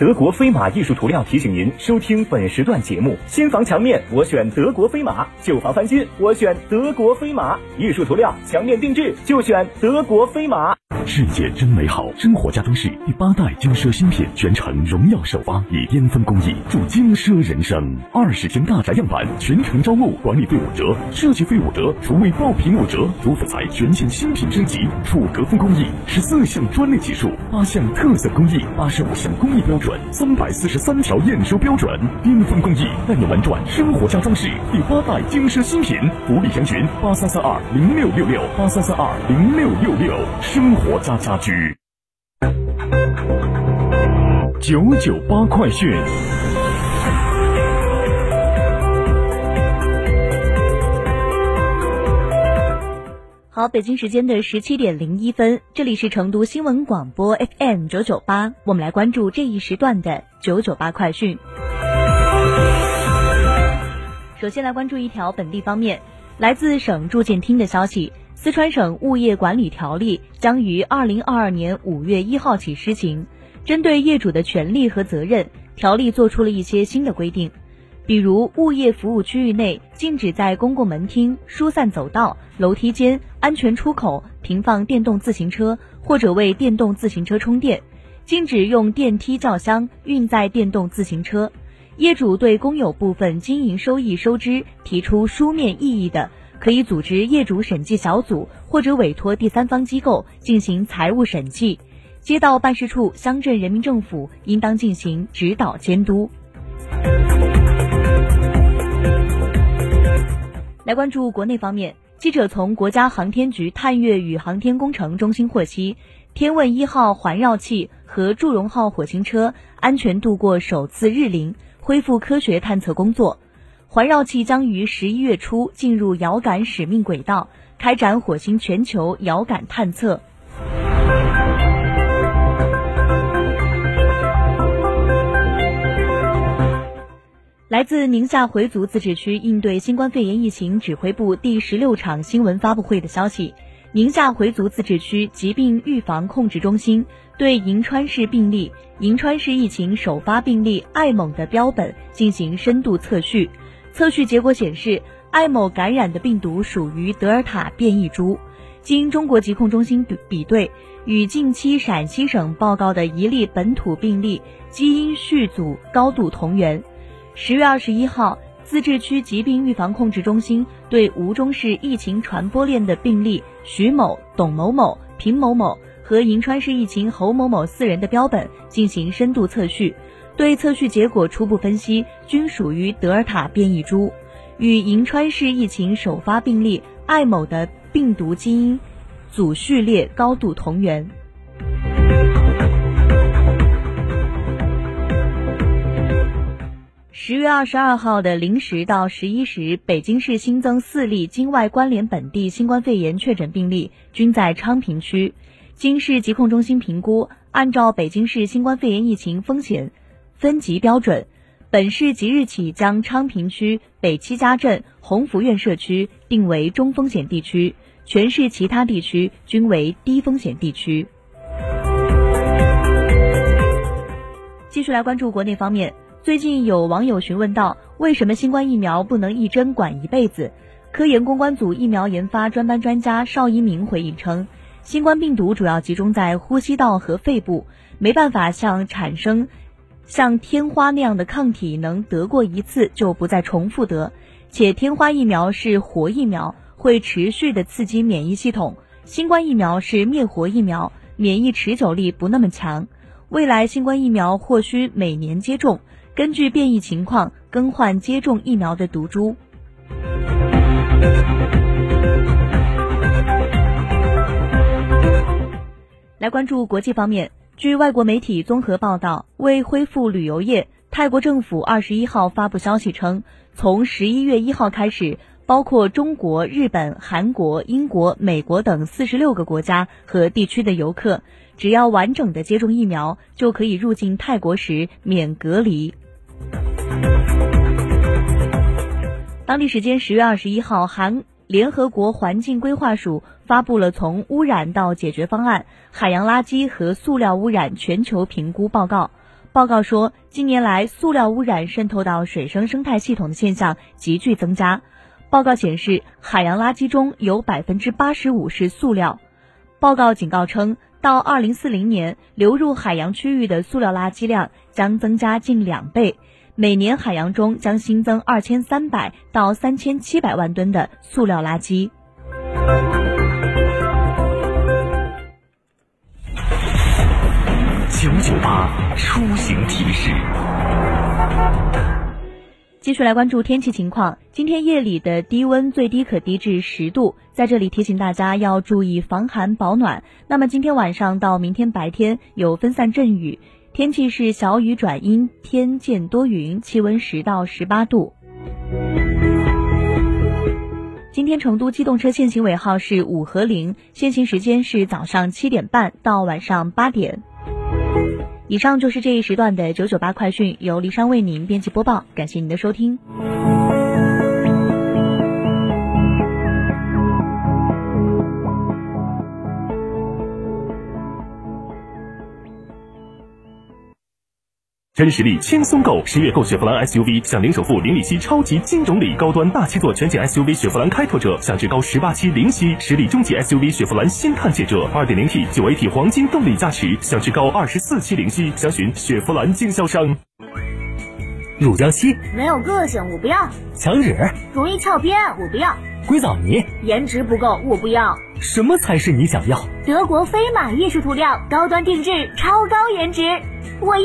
德国飞马艺术涂料提醒您收听本时段节目：新房墙面我选德国飞马，旧房翻新我选德国飞马。艺术涂料墙面定制就选德国飞马。世界真美好，生活家装饰第八代精奢新品，全程荣耀首发，以巅峰工艺助精奢人生。二十间大宅样板，全程招募，管理费五折，设计费五折，厨卫爆品五折。主辅材全线新品升级，楚格风工艺，十四项专利技术，八项特色工艺，八十五项工艺标准，三百四十三条验收标准，巅峰工艺带你玩转生活家装饰第八代精奢新品。福利详询八三三二零六六六八三三二零六六六，生活家家居。九九八快讯。好，北京时间的十七点零一分，这里是成都新闻广播 FM 九九八，我们来关注这一时段的九九八快讯。首先来关注一条本地方面，来自省住建厅的消息，四川省物业管理条例将于二零二二年五月一号起施行。针对业主的权利和责任，条例做出了一些新的规定。比如，物业服务区域内禁止在公共门厅、疏散走道、楼梯间、安全出口停放电动自行车或者为电动自行车充电；禁止用电梯轿厢运载电动自行车。业主对公有部分经营收益收支提出书面异议的，可以组织业主审计小组或者委托第三方机构进行财务审计。街道办事处、乡镇人民政府应当进行指导监督。来关注国内方面，记者从国家航天局探月与航天工程中心获悉，天问一号环绕器和祝融号火星车安全度过首次日凌，恢复科学探测工作。环绕器将于十一月初进入遥感使命轨道，开展火星全球遥感探测。来自宁夏回族自治区应对新冠肺炎疫情指挥部第十六场新闻发布会的消息，宁夏回族自治区疾病预防控制中心对银川市病例、银川市疫情首发病例艾某的标本进行深度测序，测序结果显示，艾某感染的病毒属于德尔塔变异株，经中国疾控中心比比对，与近期陕西省报告的一例本土病例基因序组高度同源。十月二十一号，自治区疾病预防控制中心对吴中市疫情传播链的病例徐某、董某某、平某某和银川市疫情侯某某四人的标本进行深度测序，对测序结果初步分析，均属于德尔塔变异株，与银川市疫情首发病例艾某的病毒基因组序列高度同源。十月二十二号的零时到十一时，北京市新增四例境外关联本地新冠肺炎确诊病例，均在昌平区。经市疾控中心评估，按照北京市新冠肺炎疫情风险分级标准，本市即日起将昌平区北七家镇鸿福苑社区定为中风险地区，全市其他地区均为低风险地区。继续来关注国内方面。最近有网友询问到，为什么新冠疫苗不能一针管一辈子？科研攻关组疫苗研发专班专家邵一鸣回应称，新冠病毒主要集中在呼吸道和肺部，没办法像产生像天花那样的抗体，能得过一次就不再重复得。且天花疫苗是活疫苗，会持续的刺激免疫系统；新冠疫苗是灭活疫苗，免疫持久力不那么强。未来新冠疫苗或需每年接种。根据变异情况更换接种疫苗的毒株。来关注国际方面，据外国媒体综合报道，为恢复旅游业，泰国政府二十一号发布消息称，从十一月一号开始，包括中国、日本、韩国、英国、美国等四十六个国家和地区的游客，只要完整的接种疫苗，就可以入境泰国时免隔离。当地时间十月二十一号，韩。联合国环境规划署发布了从污染到解决方案——海洋垃圾和塑料污染全球评估报告。报告说，近年来塑料污染渗透到水生生态系统的现象急剧增加。报告显示，海洋垃圾中有百分之八十五是塑料。报告警告称，到二零四零年，流入海洋区域的塑料垃圾量将增加近两倍。每年海洋中将新增二千三百到三千七百万吨的塑料垃圾。九九八出行提示。继续来关注天气情况，今天夜里的低温最低可低至十度，在这里提醒大家要注意防寒保暖。那么今天晚上到明天白天有分散阵雨。天气是小雨转阴，天见多云，气温十到十八度。今天成都机动车限行尾号是五和零，限行时间是早上七点半到晚上八点。以上就是这一时段的九九八快讯，由黎山为您编辑播报，感谢您的收听。真实力轻松购，十月购雪佛兰 SUV 享零首付、零利息超级金融礼，高端大七座全景 SUV 雪佛兰开拓者享至高十八期零息，实力中级 SUV 雪佛兰新探界者二点零 T 九 AT 黄金动力加持，享至高二十四期零息，详询雪佛兰经销商。乳胶漆没有个性，我不要；墙纸容易翘边，我不要；硅藻泥颜值不够，我不要。什么才是你想要？德国飞马艺术涂料，高端定制，超高颜值，我要。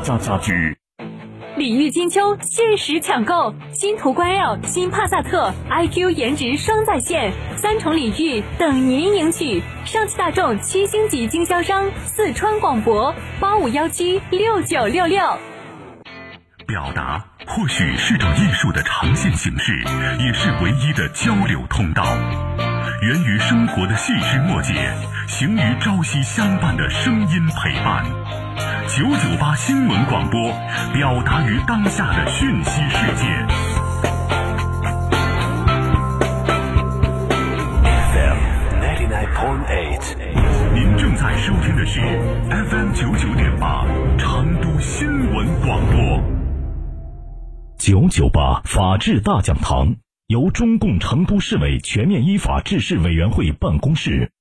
家家居，礼遇金秋，限时抢购新途观 L、新帕萨特，iQ 颜值双在线，三重礼遇等您领取。上汽大众七星级经销商，四川广博八五幺七六九六六。表达或许是种艺术的呈现形式，也是唯一的交流通道。源于生活的细枝末节，行于朝夕相伴的声音陪伴。九九八新闻广播，表达于当下的讯息世界。FM ninety nine point eight，您正在收听的是 FM 九九点八成都新闻广播。九九八法治大讲堂由中共成都市委全面依法治市委员会办公室。